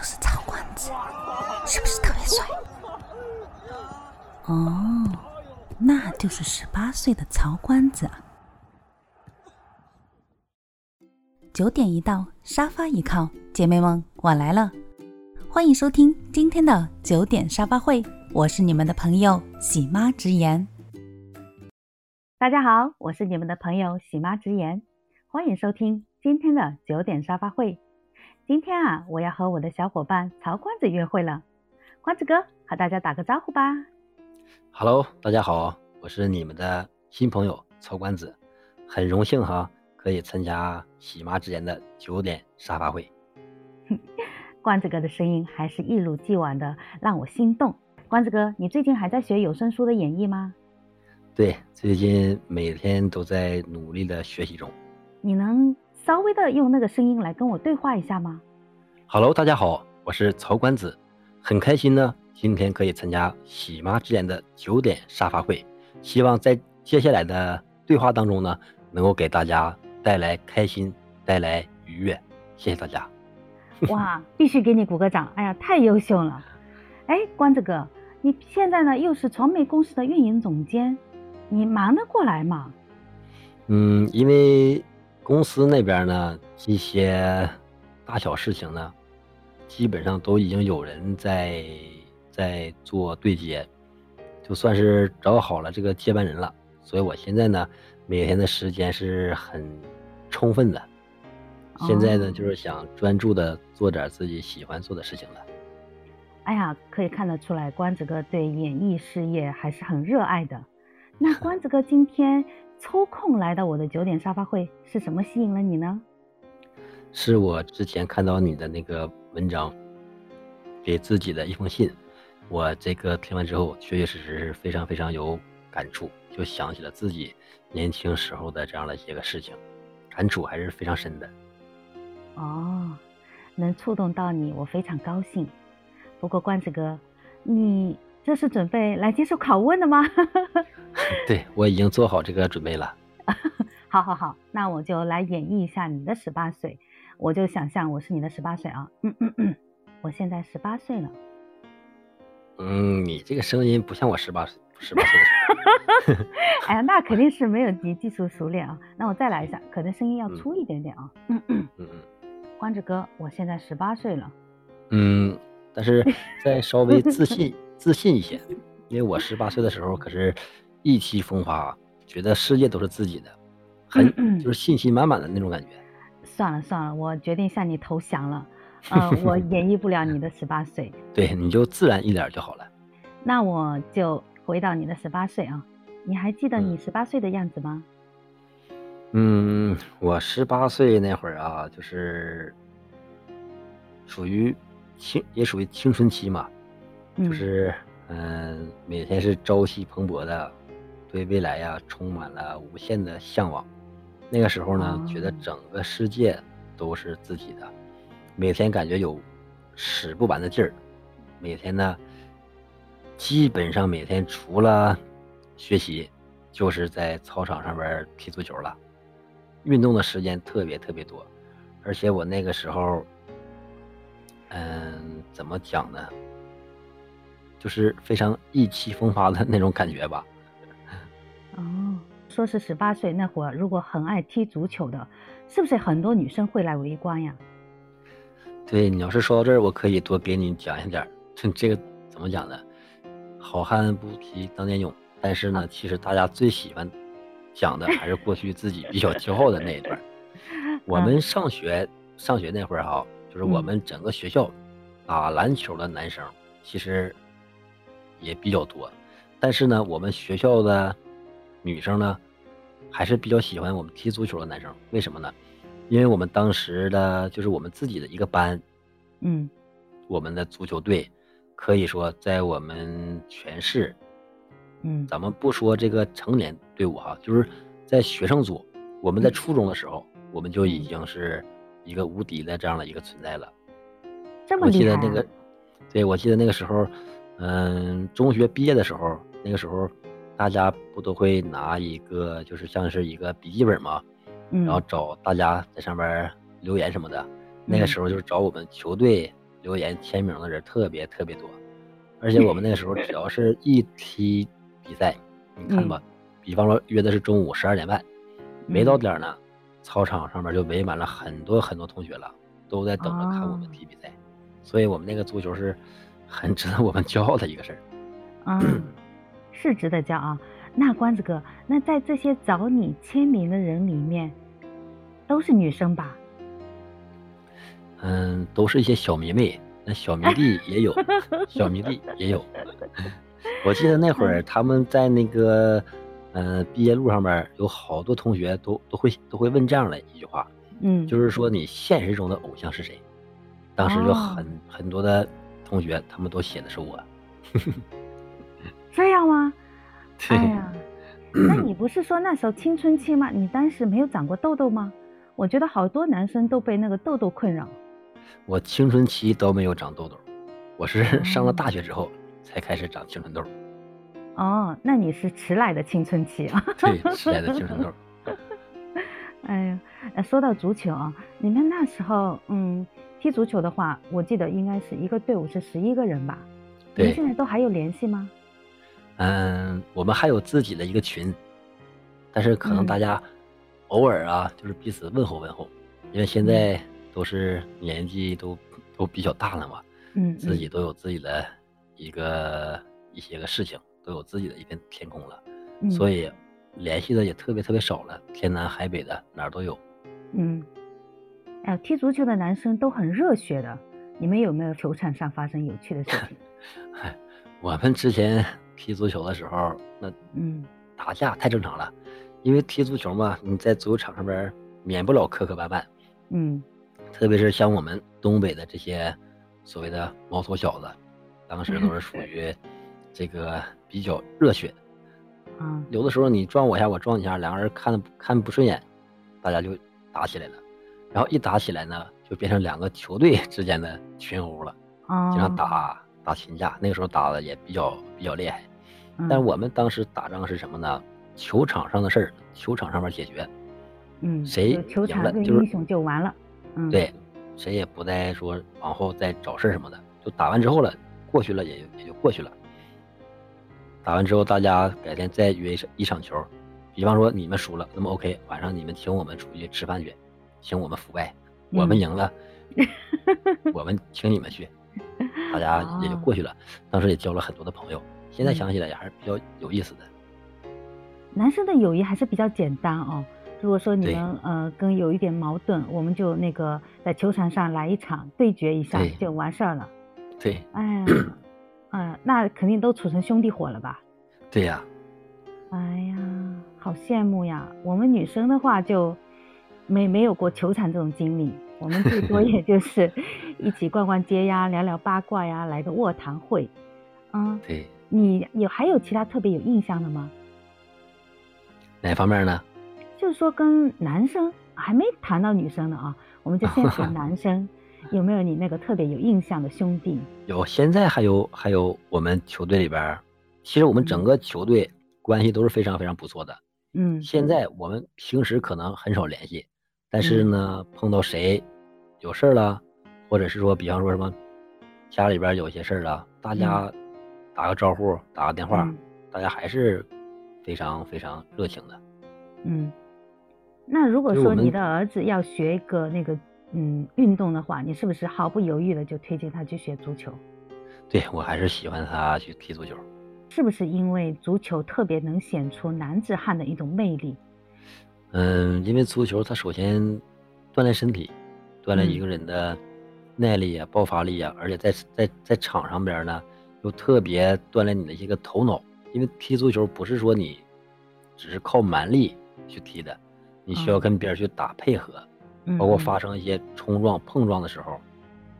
就是曹官子，是不是特别帅？哦，那就是十八岁的曹官子。九点一到，沙发一靠，姐妹们，我来了，欢迎收听今天的九点沙发会，我是你们的朋友喜妈直言。大家好，我是你们的朋友喜妈直言，欢迎收听今天的九点沙发会。今天啊，我要和我的小伙伴曹官子约会了。官子哥，和大家打个招呼吧。Hello，大家好，我是你们的新朋友曹官子，很荣幸哈，可以参加喜妈之言的九点沙发会。官子哥的声音还是一如既往的让我心动。官子哥，你最近还在学有声书的演绎吗？对，最近每天都在努力的学习中。你能稍微的用那个声音来跟我对话一下吗？Hello，大家好，我是曹官子，很开心呢，今天可以参加喜妈之言的九点沙发会，希望在接下来的对话当中呢，能够给大家带来开心，带来愉悦。谢谢大家。哇，必须给你鼓个掌！哎呀，太优秀了。哎，关子哥，你现在呢又是传媒公司的运营总监。你忙得过来吗？嗯，因为公司那边呢，一些大小事情呢，基本上都已经有人在在做对接，就算是找好了这个接班人了。所以我现在呢，每天的时间是很充分的。现在呢，就是想专注的做点自己喜欢做的事情了。哎呀，可以看得出来，关子哥对演艺事业还是很热爱的。那关子哥今天抽空来到我的九点沙发会，是什么吸引了你呢？是我之前看到你的那个文章，给自己的一封信，我这个听完之后，确确实实是非常非常有感触，就想起了自己年轻时候的这样的一些个事情，感触还是非常深的。哦，能触动到你，我非常高兴。不过罐子哥，你。这是准备来接受拷问的吗？对我已经做好这个准备了。好，好，好，那我就来演绎一下你的十八岁。我就想象我是你的十八岁啊。嗯嗯嗯，我现在十八岁了。嗯，你这个声音不像我十八岁，十八岁的时候。哎呀，那肯定是没有你技术熟练啊。那我再来一下，可能声音要粗一点点啊。嗯嗯嗯嗯。关子哥，我现在十八岁了。嗯，但是再稍微自信。自信一些，因为我十八岁的时候可是意气风发，觉得世界都是自己的，很就是信心满满的那种感觉。算了算了，我决定向你投降了。呃，我演绎不了你的十八岁。对，你就自然一点就好了。那我就回到你的十八岁啊，你还记得你十八岁的样子吗？嗯，我十八岁那会儿啊，就是属于青，也属于青春期嘛。就是，嗯，每天是朝气蓬勃的，对未来呀充满了无限的向往。那个时候呢，觉得整个世界都是自己的，每天感觉有使不完的劲儿。每天呢，基本上每天除了学习，就是在操场上边踢足球了，运动的时间特别特别多。而且我那个时候，嗯，怎么讲呢？就是非常意气风发的那种感觉吧。哦，说是十八岁那会儿，如果很爱踢足球的，是不是很多女生会来围观呀？对你要是说到这儿，我可以多给你讲一点。这个怎么讲呢？好汉不提当年勇。但是呢，其实大家最喜欢讲的还是过去自己比较骄傲的那一段。我们上学上学那会儿哈，就是我们整个学校打篮球的男生，其实。也比较多，但是呢，我们学校的女生呢，还是比较喜欢我们踢足球的男生。为什么呢？因为我们当时的就是我们自己的一个班，嗯，我们的足球队可以说在我们全市，嗯，咱们不说这个成年队伍哈，就是在学生组，我们在初中的时候，我们就已经是一个无敌的这样的一个存在了。我记得那个，对，我记得那个时候。嗯，中学毕业的时候，那个时候，大家不都会拿一个，就是像是一个笔记本嘛，然后找大家在上边留言什么的。那个时候就是找我们球队留言签名的人特别特别多，而且我们那个时候 只要是一踢比赛，你看吧，比方说约的是中午十二点半，没到点呢，操场上面就围满了很多很多同学了，都在等着看我们踢比赛，所以我们那个足球是很 值得我们骄傲的一个事儿。嗯，是值得骄傲。那关子哥，那在这些找你签名的人里面，都是女生吧？嗯，都是一些小迷妹，那小迷弟也有，小迷弟也有。我记得那会儿他们在那个，嗯，毕业路上面有好多同学都都会都会问这样的一句话，嗯，就是说你现实中的偶像是谁？当时就很很多的同学他们都写的是我。这样吗？哎呀，那你不是说那时候青春期吗？你当时没有长过痘痘吗？我觉得好多男生都被那个痘痘困扰。我青春期都没有长痘痘，我是上了大学之后才开始长青春痘。哦，那你是迟来的青春期啊？对，迟来的青春痘。哎呀，说到足球啊，你们那时候嗯踢足球的话，我记得应该是一个队伍是十一个人吧？对。你现在都还有联系吗？嗯，我们还有自己的一个群，但是可能大家偶尔啊，就是彼此问候问候，因为现在。都是年纪都都比较大了嘛，嗯，自己都有自己的一个一些个事情，都有自己的一片天空了，所以联系的也特别特别少了，天南海北的哪儿都有。嗯，哎，踢足球的男生都很热血的，你们有没有球场上发生有趣的事情？嗨，我们之前踢足球的时候，那嗯，打架太正常了，因为踢足球嘛，你在足球场上边免不了磕磕绊绊，嗯。特别是像我们东北的这些所谓的毛头小子，当时都是属于 这个比较热血。嗯，有的时候你撞我一下，我撞你一下，两个人看看不顺眼，大家就打起来了。然后一打起来呢，就变成两个球队之间的群殴了，经常打打群架。那个时候打的也比较比较厉害。但我们当时打仗是什么呢？球场上的事儿，球场上面解决。嗯，谁赢了就是英雄就完了。对，谁也不再说往后再找事儿什么的，就打完之后了，过去了也也就过去了。打完之后，大家改天再约一场球，比方说你们输了，那么 OK，晚上你们请我们出去吃饭去，请我们腐败；我们赢了，我们请你们去，大家也就 过去了。当时也交了很多的朋友，现在想起来也还是比较有意思的。男生的友谊还是比较简单哦。如果说你们呃跟有一点矛盾，我们就那个在球场上来一场对决一下就完事儿了。对，哎呀，嗯，那肯定都处成兄弟伙了吧？对呀。哎呀，好羡慕呀！我们女生的话就没没有过球场这种经历，我们最多 也就是一起逛逛街呀，聊聊八卦呀，来个卧谈会。嗯，对。你有还有其他特别有印象的吗？哪方面呢？就是说，跟男生还没谈到女生呢啊，我们就先谈 男生，有没有你那个特别有印象的兄弟？有，现在还有还有我们球队里边，其实我们整个球队关系都是非常非常不错的。嗯，现在我们平时可能很少联系，但是呢，碰到谁有事儿了，或者是说，比方说什么家里边有些事儿了，大家打个招呼，打个电话，大家还是非常非常热情的。嗯。那如果说你的儿子要学一个那个嗯运动的话，你是不是毫不犹豫的就推荐他去学足球？对我还是喜欢他去踢足球。是不是因为足球特别能显出男子汉的一种魅力？嗯，因为足球它首先锻炼身体，锻炼一个人的耐力啊、爆发力啊，而且在在在场上边呢，又特别锻炼你的一个头脑。因为踢足球不是说你只是靠蛮力去踢的。你需要跟别人去打配合，包括发生一些冲撞、碰撞的时候，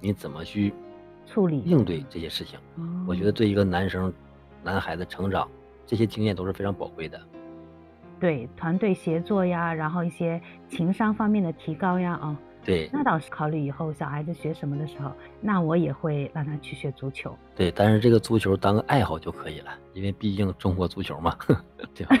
你怎么去处理、应对这些事情？我觉得对一个男生、男孩子成长，这些经验都是非常宝贵的。对，团队协作呀，然后一些情商方面的提高呀，啊。对，那倒是考虑以后小孩子学什么的时候，那我也会让他去学足球。对，但是这个足球当个爱好就可以了，因为毕竟中国足球嘛，对吧？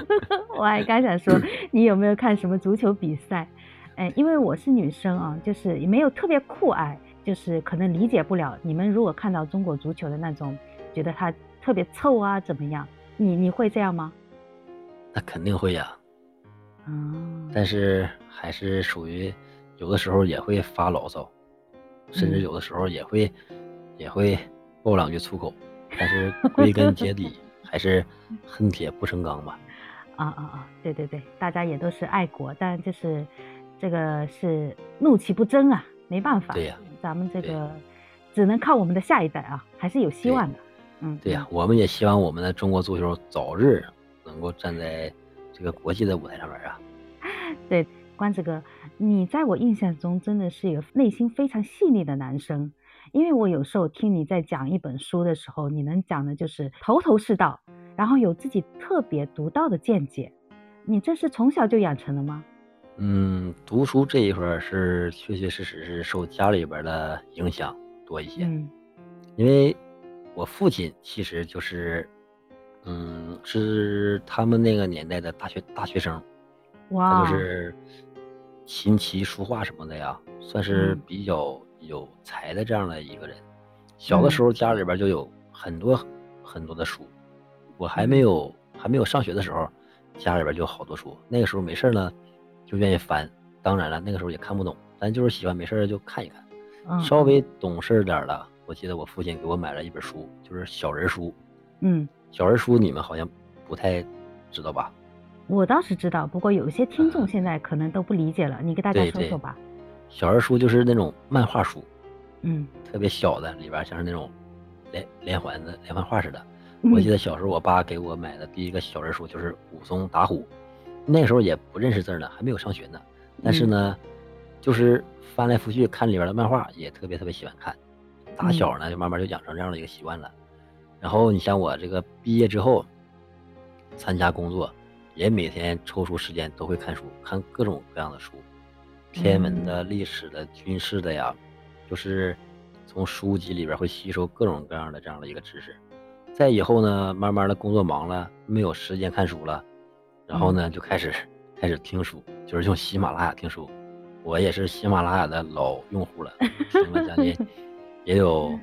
我还刚想说，你有没有看什么足球比赛？哎，因为我是女生啊，就是也没有特别酷爱。就是可能理解不了。你们如果看到中国足球的那种，觉得他特别臭啊，怎么样？你你会这样吗？那肯定会呀。嗯。但是还是属于有的时候也会发牢骚，甚至有的时候也会也会爆两句粗口。但是归根结底 还是恨铁不成钢吧。啊啊啊！对对对，大家也都是爱国，但就是这个是怒其不争啊，没办法。对呀，咱们这个只能靠我们的下一代啊，还是有希望的。嗯，对呀，我们也希望我们的中国足球早日能够站在这个国际的舞台上面啊。对，关子哥，你在我印象中真的是一个内心非常细腻的男生，因为我有时候听你在讲一本书的时候，你能讲的就是头头是道。然后有自己特别独到的见解，你这是从小就养成的吗？嗯，读书这一块是确确实实是受家里边的影响多一些。嗯，因为我父亲其实就是，嗯，是他们那个年代的大学大学生，哇，他就是琴棋书画什么的呀，算是比较有才的这样的一个人。小的时候家里边就有很多很多的书。我还没有还没有上学的时候，家里边就好多书。那个时候没事呢，就愿意翻。当然了，那个时候也看不懂，但就是喜欢没事就看一看。稍微懂事点了，我记得我父亲给我买了一本书，就是小人书。嗯，小人书你们好像不太知道吧？我倒是知道，不过有一些听众现在可能都不理解了，你给大家说说吧。小人书就是那种漫画书，嗯，特别小的，里边像是那种连连环的连环画似的。我记得小时候，我爸给我买的第一个小人书就是武松打虎，那时候也不认识字呢，还没有上学呢。但是呢，就是翻来覆去看里边的漫画，也特别特别喜欢看。打小呢，就慢慢就养成这样的一个习惯了。然后你像我这个毕业之后，参加工作，也每天抽出时间都会看书，看各种各样的书，天文的、历史的、军事的呀，就是从书籍里边会吸收各种各样的这样的一个知识。再以后呢，慢慢的工作忙了，没有时间看书了，然后呢就开始开始听书，就是用喜马拉雅听书。我也是喜马拉雅的老用户了，听了将近 也有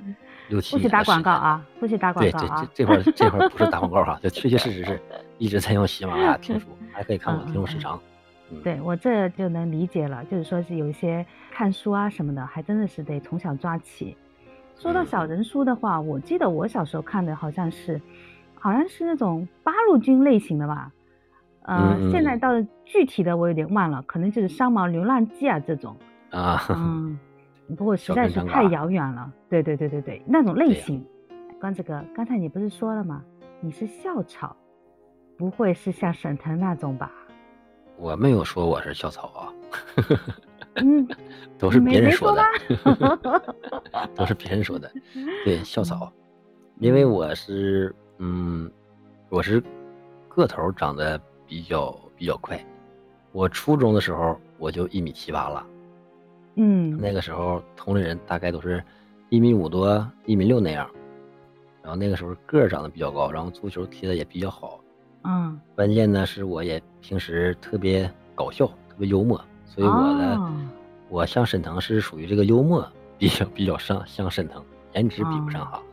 六七年。不许打广告啊！不许打广告啊！对，这这块这块不是打广告哈，这确确实实是 一直在用喜马拉雅听书，还可以看我听书时长。对我这就能理解了，就是说是有一些看书啊什么的，还真的是得从小抓起。说到小人书的话，我记得我小时候看的好像是，好像是那种八路军类型的吧，呃，现在到具体的我有点忘了，可能就是《三毛流浪记》啊这种啊，嗯，不过实在是太遥远了，对对对对对，那种类型。关子哥，刚才你不是说了吗？你是校草，不会是像沈腾那种吧？我没有说我是校草啊。嗯，都是别人说的，都是别人说的。对，校 草，因为我是，嗯，我是个头长得比较比较快。我初中的时候我就一米七八了，嗯，那个时候同龄人大概都是一米五多、一米六那样。然后那个时候个儿长得比较高，然后足球踢的也比较好。嗯，关键呢是我也平时特别搞笑，特别幽默。所以我的，我像沈腾是属于这个幽默比较比较上像沈腾，颜值比不上哈。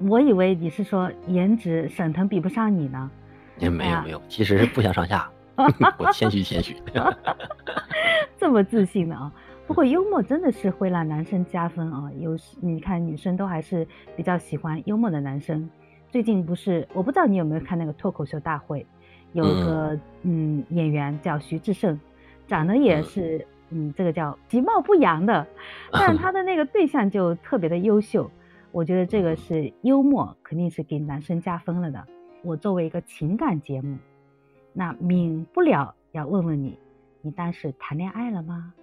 我以为你是说颜值沈腾比不上你呢。也没有没有，其实是不相上下。我谦虚谦虚。这么自信的啊！不过幽默真的是会让男生加分啊。有时你看女生都还是比较喜欢幽默的男生。最近不是我不知道你有没有看那个脱口秀大会。有个嗯演员叫徐志胜，长得也是嗯这个叫其貌不扬的，但他的那个对象就特别的优秀，我觉得这个是幽默，肯定是给男生加分了的。我作为一个情感节目，那免不了要问问你，你当时谈恋爱了吗？